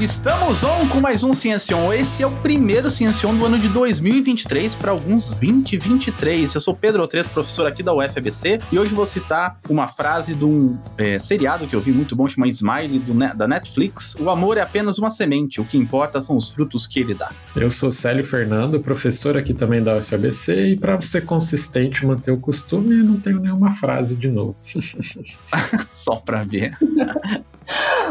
Estamos on com mais um Ciencion. Esse é o primeiro Ciencion do ano de 2023 para alguns 2023. Eu sou Pedro Altreto, professor aqui da UFABC, e hoje vou citar uma frase de um é, seriado que eu vi muito bom, chamado Smile, do, da Netflix. O amor é apenas uma semente, o que importa são os frutos que ele dá. Eu sou Célio Fernando, professor aqui também da UFABC, e para ser consistente manter o costume, não tenho nenhuma frase de novo. Só para ver.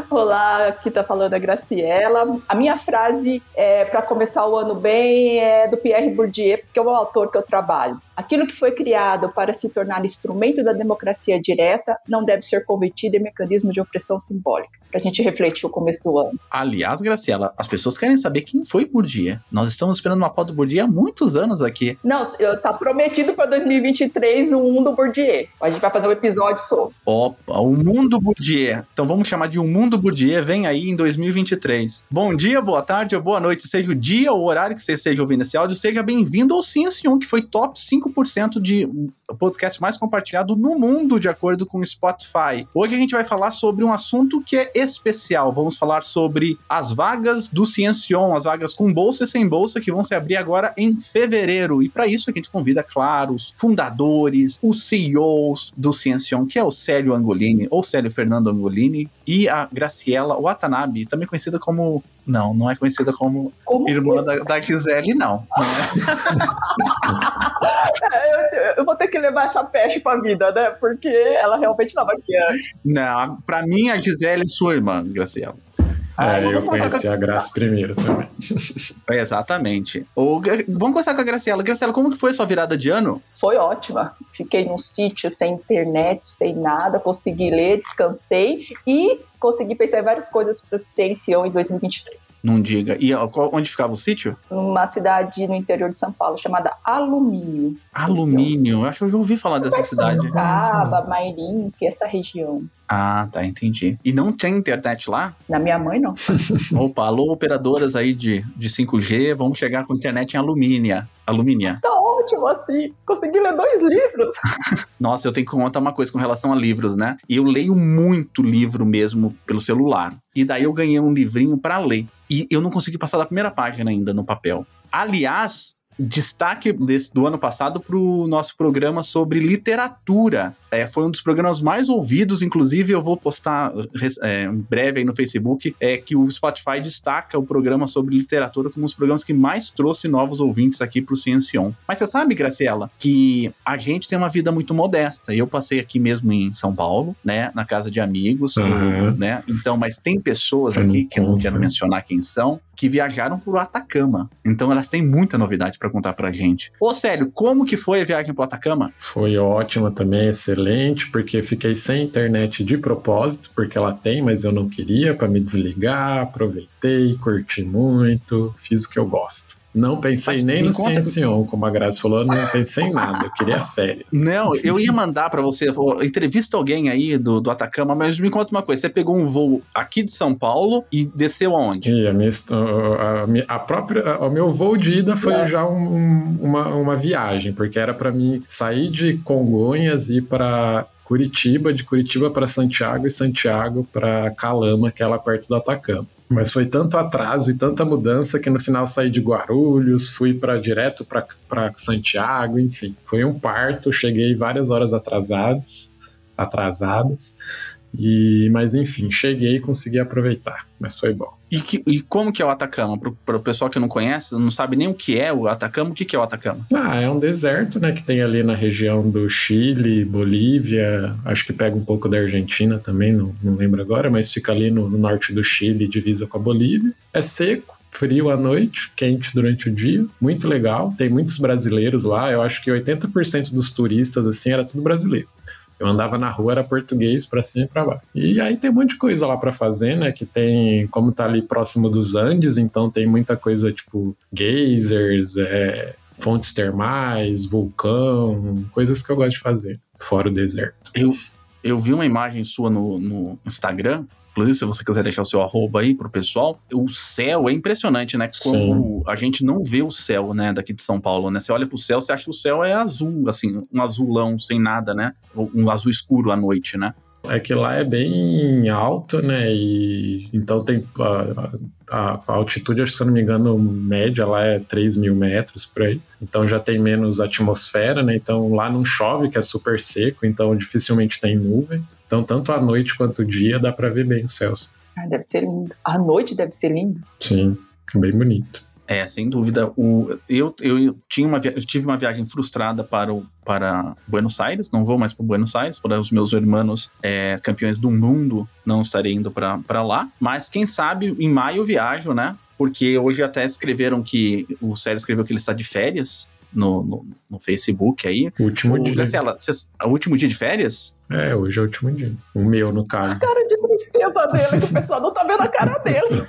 Olá, aqui tá falando a Graciela. A minha frase é, para começar o ano bem é do Pierre Bourdieu, porque é o autor que eu trabalho. Aquilo que foi criado para se tornar instrumento da democracia direta não deve ser convertido em mecanismo de opressão simbólica. Pra gente refletir o começo do ano. Aliás, Graciela, as pessoas querem saber quem foi Bourdieu. Nós estamos esperando uma foto do Bourdieu há muitos anos aqui. Não, tá prometido para 2023 o mundo Bourdieu. A gente vai fazer um episódio sobre. Opa, o mundo Bourdieu. Então vamos chamar de um mundo Bourdieu. Vem aí em 2023. Bom dia, boa tarde ou boa noite, seja o dia ou o horário que você esteja ouvindo esse áudio. Seja bem-vindo ao Ciência 1, que foi top 5% de podcast mais compartilhado no mundo, de acordo com o Spotify. Hoje a gente vai falar sobre um assunto que é especial. Vamos falar sobre as vagas do Ciencion, as vagas com bolsa e sem bolsa, que vão se abrir agora em fevereiro. E para isso a gente convida, claro, os fundadores, os CEOs do Ciencion, que é o Célio Angolini, ou Célio Fernando Angolini, e a Graciela Watanabe, também conhecida como não, não é conhecida como, como irmã da, da Gisele, não. não é. eu, eu, vou ter que levar essa peste pra vida, né? Porque ela realmente estava aqui antes. Não, pra mim a Gisele é sua irmã, Graciela. Ah, eu conheci a Graça primeiro também. Exatamente. O, vamos começar com a Graciela. Graciela, como que foi a sua virada de ano? Foi ótima. Fiquei num sítio sem internet, sem nada, consegui ler, descansei e consegui pensar em várias coisas para o Ciencião em 2023. Não diga. E onde ficava o sítio? Numa cidade no interior de São Paulo, chamada Alumínio. Alumínio? Eu acho que eu já ouvi falar dessa cidade. Sorocaba, Mairim, que é essa região. Ah, tá, entendi. E não tem internet lá? Na minha mãe, não. Opa, alô, operadoras aí de, de 5G, vamos chegar com internet em alumínia. Alumínia. Tá ótimo, assim. Consegui ler dois livros. Nossa, eu tenho que contar uma coisa com relação a livros, né? E eu leio muito livro mesmo pelo celular. E daí eu ganhei um livrinho para ler. E eu não consegui passar da primeira página ainda no papel. Aliás, destaque desse, do ano passado para o nosso programa sobre literatura. É, foi um dos programas mais ouvidos, inclusive eu vou postar é, em breve aí no Facebook, é que o Spotify destaca o programa sobre literatura como um dos programas que mais trouxe novos ouvintes aqui para o Ciencion. Mas você sabe, Graciela, que a gente tem uma vida muito modesta. Eu passei aqui mesmo em São Paulo, né, na casa de amigos, uhum. né? Então, mas tem pessoas aqui que eu não quero mencionar quem são, que viajaram por Atacama. Então elas têm muita novidade para contar pra gente. Ô, Célio, como que foi a viagem pro Atacama? Foi ótima também, excelente, porque fiquei sem internet de propósito, porque ela tem, mas eu não queria, para me desligar, aproveitei, curti muito, fiz o que eu gosto. Não pensei Mas, nem no Ciencion, como a Grazi falou, não pensei em nada, eu queria férias. Não, eu ia mandar para você, entrevista alguém aí do, do Atacama, mas me conta uma coisa, você pegou um voo aqui de São Paulo e desceu aonde? E a, minha, a, a própria, o meu voo de ida foi é. já um, uma, uma viagem, porque era para mim sair de Congonhas e ir para Curitiba, de Curitiba para Santiago e Santiago para Calama, que é lá perto do Atacama. Mas foi tanto atraso e tanta mudança que no final saí de Guarulhos, fui para direto para Santiago, enfim. Foi um parto, cheguei várias horas atrasados, atrasadas. E, mas enfim, cheguei e consegui aproveitar, mas foi bom. E, que, e como que é o Atacama? Para o pessoal que não conhece, não sabe nem o que é o Atacama, o que, que é o Atacama? Ah, é um deserto, né, que tem ali na região do Chile, Bolívia, acho que pega um pouco da Argentina também, não, não lembro agora, mas fica ali no, no norte do Chile, divisa com a Bolívia. É seco, frio à noite, quente durante o dia, muito legal. Tem muitos brasileiros lá, eu acho que 80% dos turistas assim era tudo brasileiro. Eu andava na rua, era português para cima e para baixo. E aí tem um monte de coisa lá para fazer, né? Que tem, como tá ali próximo dos Andes, então tem muita coisa tipo geysers, é, fontes termais, vulcão, coisas que eu gosto de fazer, fora o deserto. Eu, eu vi uma imagem sua no, no Instagram inclusive se você quiser deixar o seu arroba aí pro pessoal, o céu é impressionante, né? Como Sim. a gente não vê o céu, né, daqui de São Paulo, né? Você olha pro céu, você acha que o céu é azul, assim, um azulão sem nada, né? Um azul escuro à noite, né? É que lá é bem alto, né? E então tem a, a, a altitude, se eu não me engano, média lá é 3 mil metros por aí. Então já tem menos atmosfera, né? Então lá não chove, que é super seco, então dificilmente tem nuvem. Então tanto a noite quanto o dia dá para ver bem os céus. Ah, deve ser lindo. A noite deve ser lindo. Sim, é bem bonito. É, sem dúvida. O, eu, eu, tinha uma, eu tive uma viagem frustrada para, o, para Buenos Aires, não vou mais para Buenos Aires, para os meus irmãos é, campeões do mundo, não estarei indo para lá. Mas quem sabe em maio eu viajo, né? Porque hoje até escreveram que o Célio escreveu que ele está de férias. No, no, no Facebook aí. O último o, dia. Graciela, cês, o último dia de férias? É, hoje é o último dia. O meu, no caso. A cara de tristeza dele, que o pessoal não tá vendo a cara dele.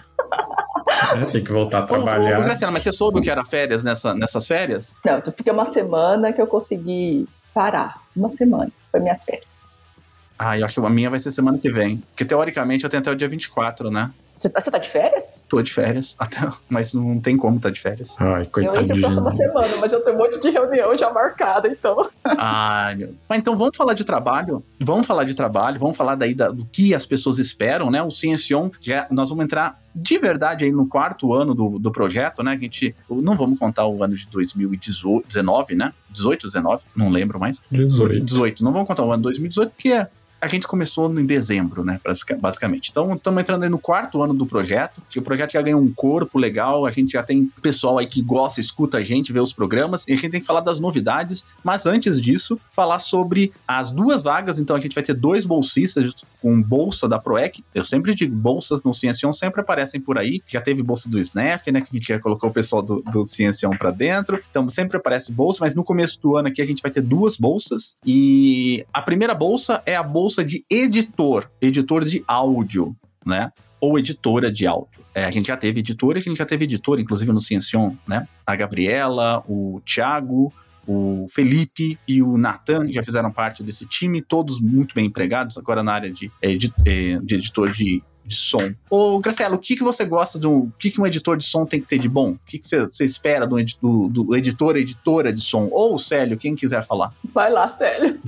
É, tem que voltar a trabalhar. Ô, ô, Graciela, mas você soube o que era férias nessa, nessas férias? Não, eu fiquei uma semana que eu consegui parar. Uma semana. Foi minhas férias. Ah, eu acho que a minha vai ser semana que vem. Porque teoricamente eu tenho até o dia 24, né? Você tá, você tá de férias? Tô de férias, até, mas não tem como tá de férias. Ai, coitadinho. Eu entro uma semana, mas eu tenho um monte de reunião já marcada, então. Ai, meu. Mas então vamos falar de trabalho? Vamos falar de trabalho, vamos falar daí da, do que as pessoas esperam, né? O Ciencion, já, nós vamos entrar de verdade aí no quarto ano do, do projeto, né? A gente não vamos contar o ano de 2019, né? 18, 19, não lembro mais. 18. 18. Não vamos contar o ano de 2018, porque é a gente começou em dezembro, né, basicamente. Então, estamos entrando aí no quarto ano do projeto. O projeto já ganhou um corpo legal, a gente já tem pessoal aí que gosta, escuta a gente, vê os programas, e a gente tem que falar das novidades, mas antes disso, falar sobre as duas vagas. Então, a gente vai ter dois bolsistas com bolsa da ProEC. Eu sempre digo, bolsas no Ciencion sempre aparecem por aí. Já teve bolsa do SNEF, né, que a gente já colocou o pessoal do, do Ciencion para dentro. Então, sempre aparece bolsa, mas no começo do ano aqui a gente vai ter duas bolsas. E a primeira bolsa é a bolsa bolsa de editor, editor de áudio, né? Ou editora de áudio. É, a gente já teve editora, a gente já teve editor, inclusive no Ciencion, né? A Gabriela, o Thiago, o Felipe e o Nathan já fizeram parte desse time, todos muito bem empregados, agora na área de, é, de, é, de editor de de som. Ô, Graciela, o que, que você gosta do. O que, que um editor de som tem que ter de bom? O que, que você, você espera do, do, do editor, editora de som? Ou o Célio, quem quiser falar. Vai lá, Célio.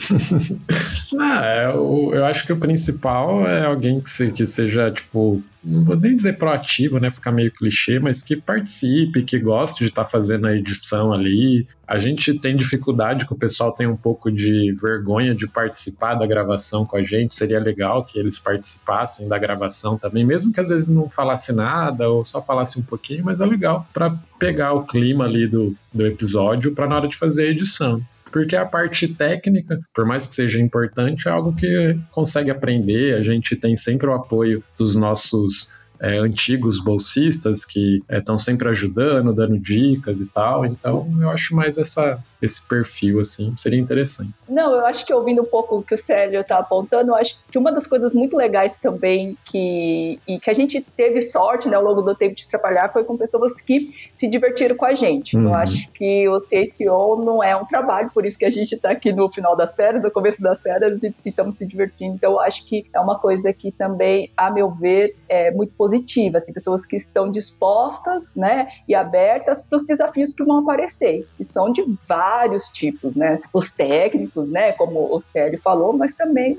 Não, é, eu, eu acho que o principal é alguém que, se, que seja, tipo, não vou nem dizer proativo, né? Ficar meio clichê, mas que participe, que goste de estar tá fazendo a edição ali. A gente tem dificuldade que o pessoal tem um pouco de vergonha de participar da gravação com a gente. Seria legal que eles participassem da gravação também, mesmo que às vezes não falasse nada ou só falasse um pouquinho, mas é legal para pegar o clima ali do, do episódio para na hora de fazer a edição porque a parte técnica, por mais que seja importante, é algo que consegue aprender. A gente tem sempre o apoio dos nossos é, antigos bolsistas que estão é, sempre ajudando, dando dicas e tal. Então, eu acho mais essa esse perfil, assim, seria interessante. Não, eu acho que ouvindo um pouco o que o Célio está apontando, eu acho que uma das coisas muito legais também que, e que a gente teve sorte né, ao longo do tempo de trabalhar foi com pessoas que se divertiram com a gente. Uhum. Eu acho que o CSO não é um trabalho, por isso que a gente está aqui no final das férias, no começo das férias, e estamos se divertindo. Então, eu acho que é uma coisa que também, a meu ver, é muito positiva. Assim, pessoas que estão dispostas né, e abertas para os desafios que vão aparecer, que são de vários vários tipos, né? Os técnicos, né? Como o Célio falou, mas também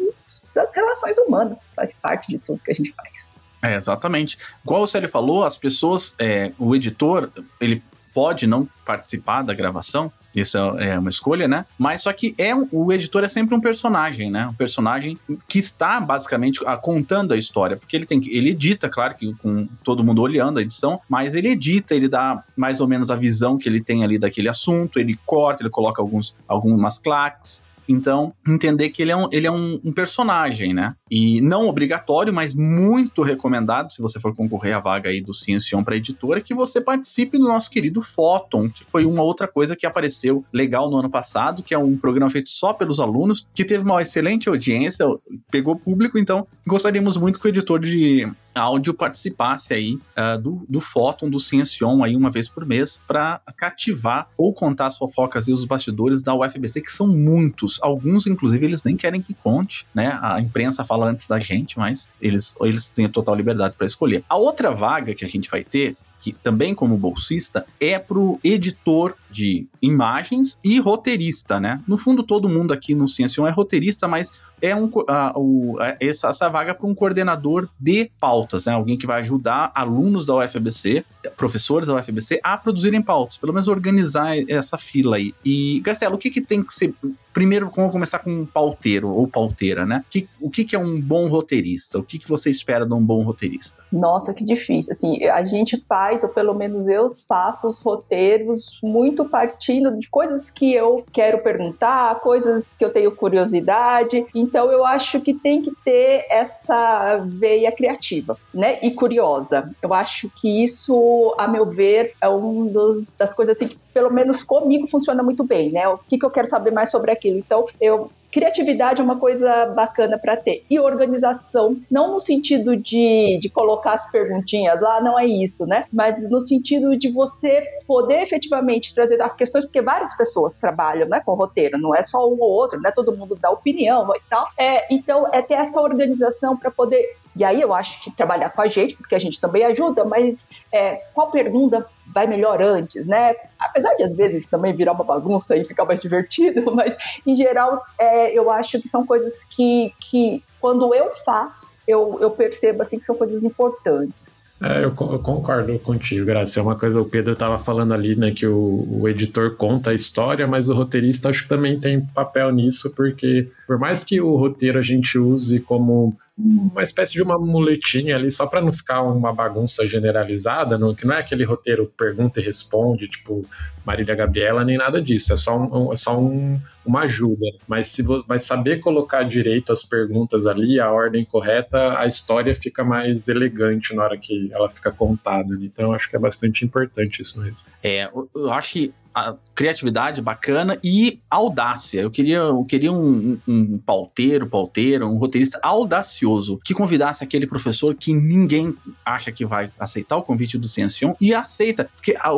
das relações humanas, que faz parte de tudo que a gente faz. É, exatamente. Igual o Célio falou, as pessoas, é, o editor, ele pode não participar da gravação, isso é uma escolha, né? Mas só que é um, o editor é sempre um personagem, né? Um personagem que está basicamente contando a história, porque ele tem que ele edita, claro que com todo mundo olhando a edição, mas ele edita, ele dá mais ou menos a visão que ele tem ali daquele assunto, ele corta, ele coloca alguns algumas claques, então, entender que ele é um, ele é um, um, personagem, né? E não obrigatório, mas muito recomendado, se você for concorrer à vaga aí do Ciencion para editora, que você participe do nosso querido Photon, que foi uma outra coisa que apareceu legal no ano passado, que é um programa feito só pelos alunos, que teve uma excelente audiência, pegou público, então gostaríamos muito que o editor de áudio participasse aí uh, do, do fóton do Ciencion aí uma vez por mês para cativar ou contar as fofocas e os bastidores da UFBC, que são muitos. Alguns, inclusive, eles nem querem que conte, né? A imprensa fala antes da gente, mas eles, eles têm total liberdade para escolher. A outra vaga que a gente vai ter que também como bolsista, é para o editor de imagens e roteirista, né? No fundo, todo mundo aqui no Ciência é roteirista, mas é um, uh, essa, essa vaga para um coordenador de pautas, né? Alguém que vai ajudar alunos da UFBC, professores da UFBC, a produzirem pautas, pelo menos organizar essa fila aí. E, Garcelo, o que, que tem que ser. Primeiro, vamos começar com um pauteiro ou pauteira, né? Que, o que, que é um bom roteirista? O que, que você espera de um bom roteirista? Nossa, que difícil. Assim, a gente faz, ou pelo menos eu faço os roteiros muito partindo de coisas que eu quero perguntar, coisas que eu tenho curiosidade. Então eu acho que tem que ter essa veia criativa, né? E curiosa. Eu acho que isso, a meu ver, é um dos, das coisas assim que pelo menos comigo funciona muito bem, né? O que, que eu quero saber mais sobre aquilo. Então, eu criatividade é uma coisa bacana para ter. E organização, não no sentido de, de colocar as perguntinhas lá, não é isso, né? Mas no sentido de você poder efetivamente trazer as questões, porque várias pessoas trabalham né, com roteiro, não é só um ou outro, né? Todo mundo dá opinião e tal. É, então, é ter essa organização para poder e aí eu acho que trabalhar com a gente, porque a gente também ajuda, mas é, qual pergunta vai melhor antes, né? Apesar de às vezes também virar uma bagunça e ficar mais divertido, mas em geral é, eu acho que são coisas que, que quando eu faço, eu, eu percebo assim que são coisas importantes. É, eu, eu, concordo contigo, Graça. É uma coisa, o Pedro estava falando ali, né, que o, o, editor conta a história, mas o roteirista acho que também tem papel nisso, porque por mais que o roteiro a gente use como uma espécie de uma muletinha ali, só para não ficar uma bagunça generalizada, no, que não é aquele roteiro pergunta e responde, tipo Marília Gabriela, nem nada disso, é só, um, é só um, uma ajuda. Mas se vai saber colocar direito as perguntas ali, a ordem correta, a história fica mais elegante na hora que ela fica contada. Então, acho que é bastante importante isso mesmo. É, eu acho que criatividade bacana e audácia. Eu queria, eu queria um, um, um pauteiro, pauteiro, um roteirista audacioso que convidasse aquele professor que ninguém acha que vai aceitar o convite do Ciencion e aceita. Porque a,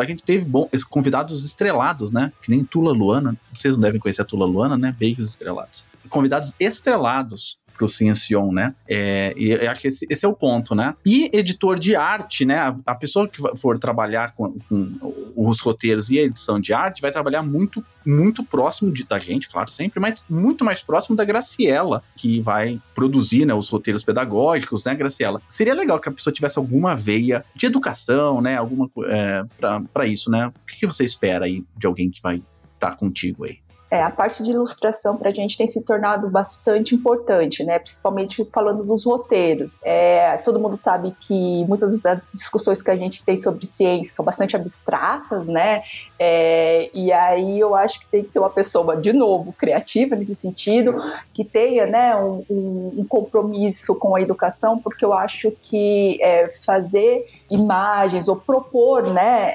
a gente teve bom, convidados estrelados, né? Que nem Tula Luana. Vocês não devem conhecer a Tula Luana, né? Beijos estrelados. Convidados estrelados para o Ciencion, né? É, e eu acho que esse, esse, é o ponto, né? E editor de arte, né? A, a pessoa que for trabalhar com, com, os roteiros e a edição de arte vai trabalhar muito, muito próximo de, da gente, claro, sempre, mas muito mais próximo da Graciela, que vai produzir né, os roteiros pedagógicos, né, Graciela? Seria legal que a pessoa tivesse alguma veia de educação, né? Alguma é, para isso, né? O que, que você espera aí de alguém que vai estar tá contigo aí? É, a parte de ilustração para a gente tem se tornado bastante importante, né? Principalmente falando dos roteiros. É, todo mundo sabe que muitas das discussões que a gente tem sobre ciência são bastante abstratas, né? É, e aí eu acho que tem que ser uma pessoa, de novo, criativa nesse sentido, que tenha né, um, um compromisso com a educação, porque eu acho que é, fazer imagens ou propor, né?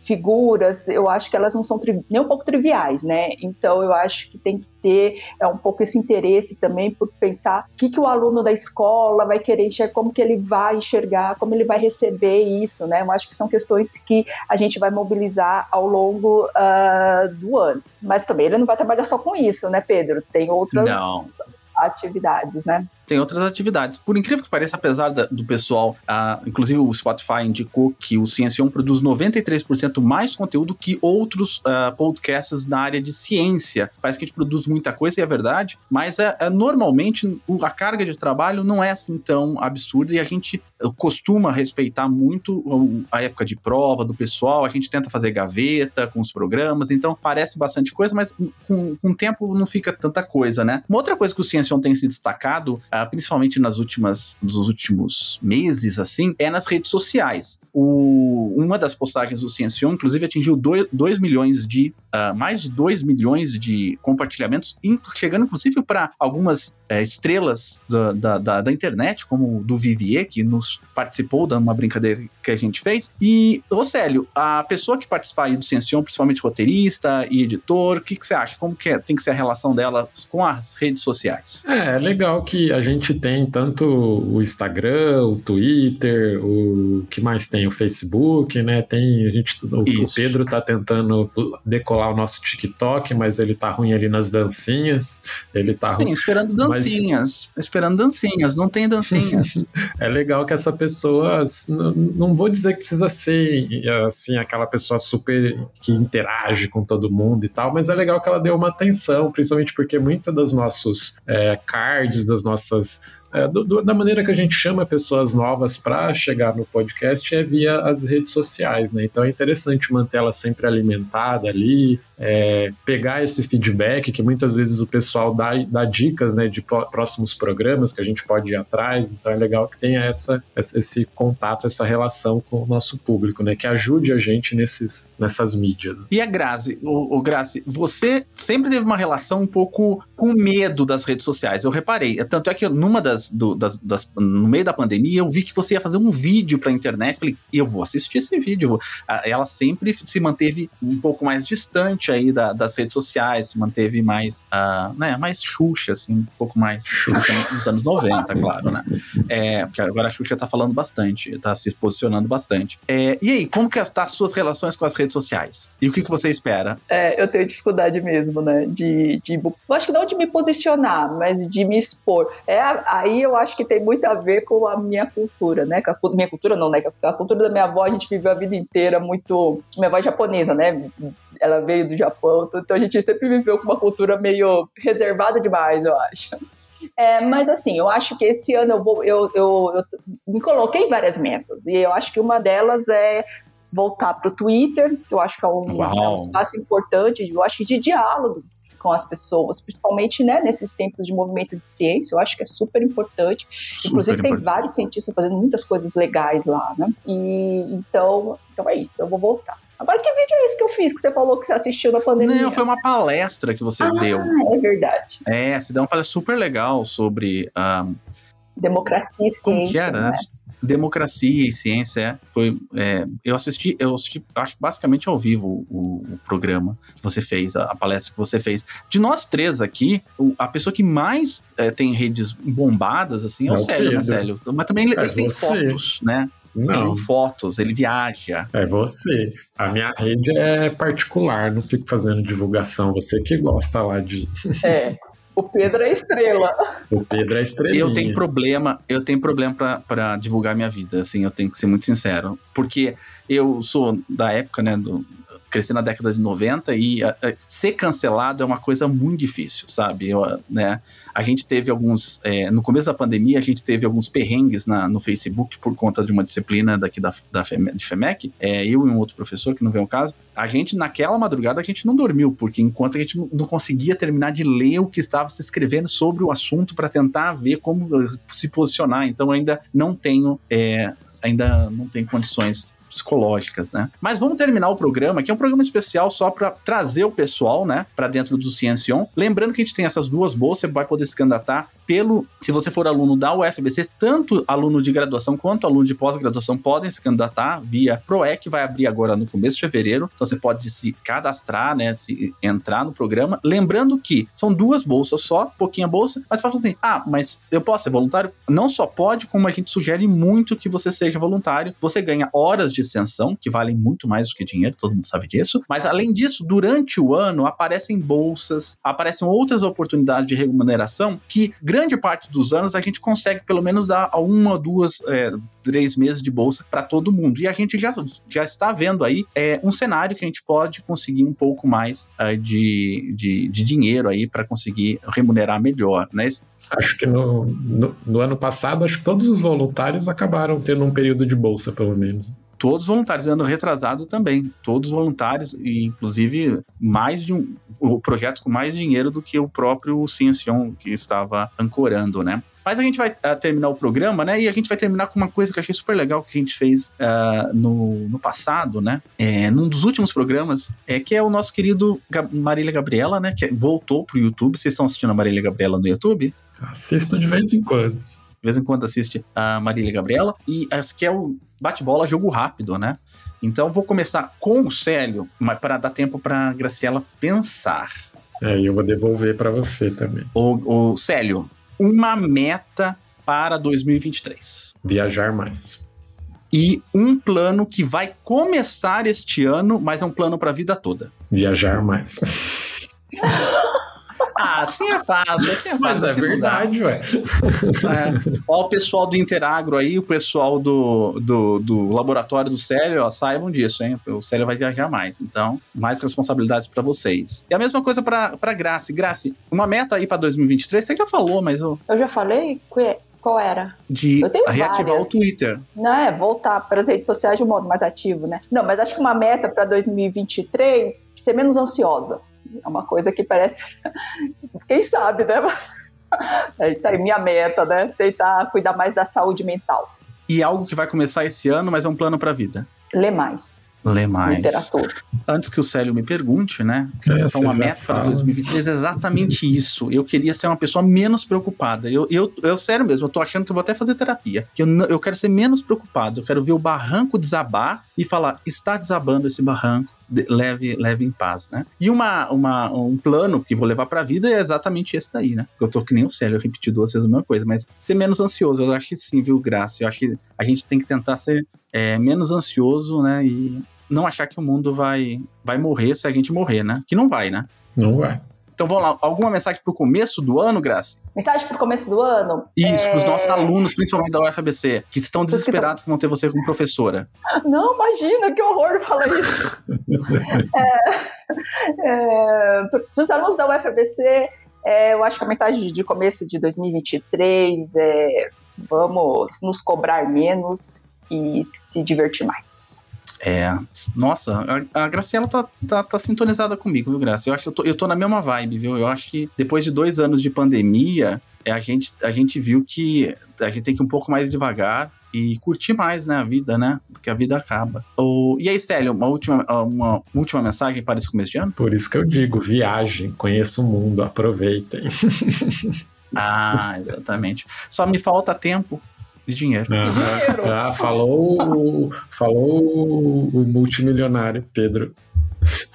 Figuras, eu acho que elas não são nem um pouco triviais, né? Então eu acho que tem que ter é, um pouco esse interesse também por pensar o que, que o aluno da escola vai querer enxergar, como que ele vai enxergar, como ele vai receber isso, né? Eu acho que são questões que a gente vai mobilizar ao longo uh, do ano. Mas também ele não vai trabalhar só com isso, né, Pedro? Tem outras não. atividades, né? Tem outras atividades. Por incrível que pareça, apesar da, do pessoal, inclusive o Spotify indicou que o Ciência produz 93% mais conteúdo que outros uh, podcasts na área de ciência. Parece que a gente produz muita coisa, e é verdade, mas é, é, normalmente a carga de trabalho não é assim tão absurda e a gente costuma respeitar muito a época de prova do pessoal, a gente tenta fazer gaveta com os programas, então parece bastante coisa, mas com, com o tempo não fica tanta coisa, né? Uma outra coisa que o Ciência tem se destacado uh, principalmente nas últimas, nos últimos meses, assim, é nas redes sociais. O, uma das postagens do Ciencion, inclusive, atingiu 2 milhões de, uh, mais de 2 milhões de compartilhamentos, chegando inclusive para algumas é, estrelas da, da, da, da, internet, como do Vivier, que nos participou de uma brincadeira que a gente fez. E, ô Célio, a pessoa que participar aí do Ciencion, principalmente roteirista e editor, o que, que você acha? Como que é, tem que ser a relação delas com as redes sociais? É, é legal que a gente tem tanto o Instagram, o Twitter, o que mais tem? O Facebook, né? Tem, a gente, o, o Pedro tá tentando decolar o nosso TikTok, mas ele tá ruim ali nas dancinhas. Ele tá Sim, ruim. esperando dancinhas. Mas... Esperando dancinhas, não tem dancinhas. é legal que essa pessoa, não vou dizer que precisa ser assim, aquela pessoa super que interage com todo mundo e tal, mas é legal que ela deu uma atenção, principalmente porque muitos dos nossos é, cards, das nossas é, do, do, da maneira que a gente chama pessoas novas para chegar no podcast é via as redes sociais, né? Então é interessante manter ela sempre alimentada ali, é, pegar esse feedback que muitas vezes o pessoal dá, dá dicas né, de próximos programas que a gente pode ir atrás. Então é legal que tenha essa, esse contato, essa relação com o nosso público, né? Que ajude a gente nesses, nessas mídias. E a Grazi, o, o Grazi, você sempre teve uma relação um pouco com medo das redes sociais. Eu reparei. Tanto é que numa das, do, das, das no meio da pandemia eu vi que você ia fazer um vídeo para a internet. Falei, eu vou assistir esse vídeo. Ela sempre se manteve um pouco mais distante aí da, das redes sociais, se manteve mais, uh, né, mais Xuxa, assim, um pouco mais Xuxa nos anos 90, claro, né? É, porque agora a Xuxa tá falando bastante, tá se posicionando bastante. É, e aí, como que tá as suas relações com as redes sociais? E o que, que você espera? É, eu tenho dificuldade mesmo, né, de, de, eu acho que não de me posicionar, mas de me expor. É, aí eu acho que tem muito a ver com a minha cultura, né, com a minha cultura não, né, com a cultura da minha avó, a gente viveu a vida inteira muito, minha avó é japonesa, né, ela veio do Japão, então a gente sempre viveu com uma cultura meio reservada demais, eu acho. É, mas assim, eu acho que esse ano eu, vou, eu, eu, eu me coloquei várias metas, e eu acho que uma delas é voltar para o Twitter, que eu acho que é um, é um, espaço importante, eu acho que de diálogo com as pessoas, principalmente né, nesses tempos de movimento de ciência, eu acho que é super importante. Super Inclusive, importante. tem vários cientistas fazendo muitas coisas legais lá, né? E então, então é isso, eu vou voltar. Agora, que vídeo é esse que eu fiz que você falou que você assistiu na pandemia? Não, foi uma palestra que você ah, deu. É verdade. É, você deu uma palestra super legal sobre. Um, ah, Democracia e ciência. Como que era? Né? Democracia e ciência, é, foi. É, eu assisti, eu assisti, acho basicamente ao vivo o, o programa que você fez, a, a, palestra que você fez. De nós três aqui, o, a pessoa que mais é, tem redes bombadas, assim, é, é o Célio, né, Célio? Mas também ele, é ele tem fotos, né? Não. Ele fotos, ele viaja. É você. A minha rede é particular, não fico fazendo divulgação. Você que gosta lá de. É. O Pedro é estrela. O Pedro é estrela. Eu tenho problema, eu tenho problema para divulgar minha vida, assim, eu tenho que ser muito sincero. Porque eu sou da época, né, do, cresci na década de 90 e a, a, ser cancelado é uma coisa muito difícil, sabe? Eu, né? A gente teve alguns. É, no começo da pandemia, a gente teve alguns perrengues na, no Facebook por conta de uma disciplina daqui da, da de FEMEC. É, eu e um outro professor, que não vem o caso. A gente, naquela madrugada, a gente não dormiu, porque enquanto a gente não conseguia terminar de ler o que estava se escrevendo sobre o assunto para tentar ver como se posicionar. Então, ainda não tenho. É, ainda não tenho condições psicológicas, né? Mas vamos terminar o programa, que é um programa especial só para trazer o pessoal, né, para dentro do Ciencion. Lembrando que a gente tem essas duas bolsas, você vai poder se candidatar pelo, se você for aluno da UFBC, tanto aluno de graduação quanto aluno de pós-graduação podem se candidatar via PROEC, vai abrir agora no começo de fevereiro, então você pode se cadastrar, né, se entrar no programa. Lembrando que são duas bolsas só, pouquinha bolsa, mas fala assim, ah, mas eu posso ser voluntário? Não só pode, como a gente sugere muito que você seja voluntário, você ganha horas de extensão, que valem muito mais do que dinheiro, todo mundo sabe disso. Mas além disso, durante o ano aparecem bolsas, aparecem outras oportunidades de remuneração que grande parte dos anos a gente consegue pelo menos dar uma, duas, é, três meses de bolsa para todo mundo. E a gente já, já está vendo aí é, um cenário que a gente pode conseguir um pouco mais é, de, de, de dinheiro aí para conseguir remunerar melhor, né? Acho que no, no, no, ano passado, acho que todos os voluntários acabaram tendo um período de bolsa, pelo menos. Todos voluntários, ano retrasado também. Todos voluntários, e inclusive mais de um. Projetos com mais dinheiro do que o próprio Ciencion que estava ancorando, né? Mas a gente vai uh, terminar o programa, né? E a gente vai terminar com uma coisa que eu achei super legal que a gente fez uh, no, no passado, né? É, num dos últimos programas, é que é o nosso querido Gab Marília Gabriela, né? Que voltou pro YouTube. Vocês estão assistindo a Marília Gabriela no YouTube? Assisto de vez em quando de vez em quando assiste a Marília Gabriela, e esse que é o bate-bola jogo rápido, né? Então vou começar com o Célio, mas para dar tempo para Graciela pensar. É, e eu vou devolver para você também. O, o Célio, uma meta para 2023. Viajar mais. E um plano que vai começar este ano, mas é um plano para a vida toda. Viajar mais. Ah, assim é fácil, assim é fácil. Mas é assim verdade, ué. É. Ó, o pessoal do Interagro aí, o pessoal do, do, do laboratório do Célio, ó, saibam disso, hein? O Célio vai viajar mais. Então, mais responsabilidades pra vocês. E a mesma coisa pra, pra Grace. Grace, uma meta aí pra 2023, você já falou, mas eu, Eu já falei? Que- Qual era? de Eu tenho reativar várias. o Twitter. Não é voltar para as redes sociais de um modo mais ativo, né? Não, mas acho que uma meta para 2023 ser menos ansiosa. É uma coisa que parece. Quem sabe, né? Aí tá aí minha meta, né? Tentar cuidar mais da saúde mental. E algo que vai começar esse ano, mas é um plano pra vida. Ler mais Ler mais. literatura. Antes que o Célio me pergunte, né? É, Então, uma meta para fala. 2023 é exatamente isso. Eu queria ser uma pessoa menos preocupada. Eu, eu, eu sério mesmo, eu tô achando que eu vou até fazer terapia. Que eu, não- eu quero ser menos preocupado. Eu quero ver o barranco desabar e falar: está desabando esse barranco. Leve, leve em paz, né? E uma, uma, um plano que vou levar pra vida é exatamente esse daí, né? Eu tô que nem o Célio, eu repeti duas vezes a mesma coisa, mas ser menos ansioso, eu acho que sim, viu, Graça? Eu acho que a gente tem que tentar ser é, menos ansioso, né? E não achar que o mundo vai, vai morrer se a gente morrer, né? Que não vai, né? Não vai. Então vamos lá, alguma mensagem pro começo do ano, Graça? Mensagem para o começo do ano? Isso, É, pros nossos alunos, principalmente da UFABC, que estão desesperados que vão ter você como professora. Não, imagina, que horror falar isso. é, para os alunos da UFABC, é, eu acho que a mensagem de começo de 2023 é vamos nos cobrar menos e se divertir mais. É, nossa, a, a Graciela tá, tá, tá sintonizada comigo, viu, Graça? Eu acho que eu tô, eu tô na mesma vibe, viu? Eu acho que depois de dois anos de pandemia, é, a, gente, a gente viu que a gente tem que ir um pouco mais devagar e curtir mais, né, a vida, né? Porque a vida acaba. O, e aí, Célio, uma última, uma última mensagem para esse começo de ano? Por isso que eu digo, viagem, conheça o mundo, aproveitem. Ah, exatamente. Só me falta tempo e dinheiro. Dinheiro. Ah, falou, falou o multimilionário Pedro.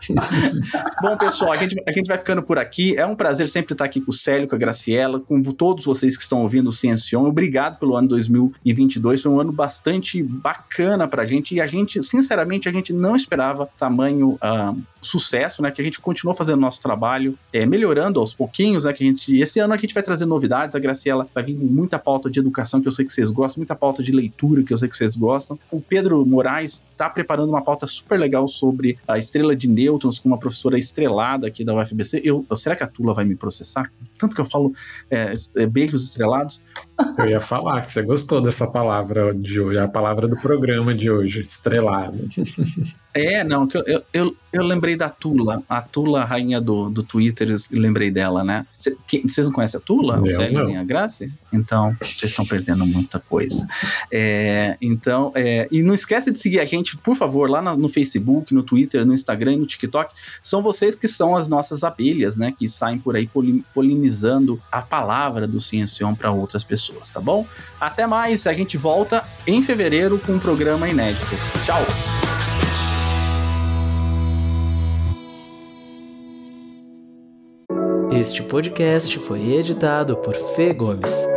Bom, pessoal, a gente, a gente vai ficando por aqui. É um prazer sempre estar aqui com o Célio, com a Graciela, com todos vocês que estão ouvindo o Ciencion. Obrigado pelo ano 2022. Foi um ano bastante bacana pra gente. E a gente, sinceramente, a gente não esperava tamanho ah, sucesso, né? Que a gente continuou fazendo nosso trabalho, é, melhorando aos pouquinhos, né? Que a gente, esse ano a gente vai trazer novidades. A Graciela vai vir com muita pauta de educação que eu sei que vocês gostam, muita pauta de leitura que eu sei que vocês gostam. O Pedro Moraes está preparando uma pauta super legal sobre a estrela de nêutrons com uma professora estrelada aqui da UFBC. Eu, será que a Tula vai me processar? Tanto que eu falo é, é, beijos estrelados. Eu ia falar que você gostou dessa palavra de hoje, a palavra do programa de hoje, estrelado. É, não, que eu, eu, eu, lembrei da Tula, a Tula, rainha do, do Twitter, lembrei dela, né? Vocês não conhecem a Tula? O Eu Célio não. a Graça? Então, vocês estão perdendo muita coisa. É, então, é, e não esquece de seguir a gente, por favor, lá no Facebook, no Twitter, no Instagram e no TikTok. São vocês que são as nossas abelhas, né? Que saem por aí poli- polinizando a palavra do Ciencion para outras pessoas, tá bom? Até mais, a gente volta em fevereiro com um programa inédito. Tchau! Este podcast foi editado por Fê Gomes.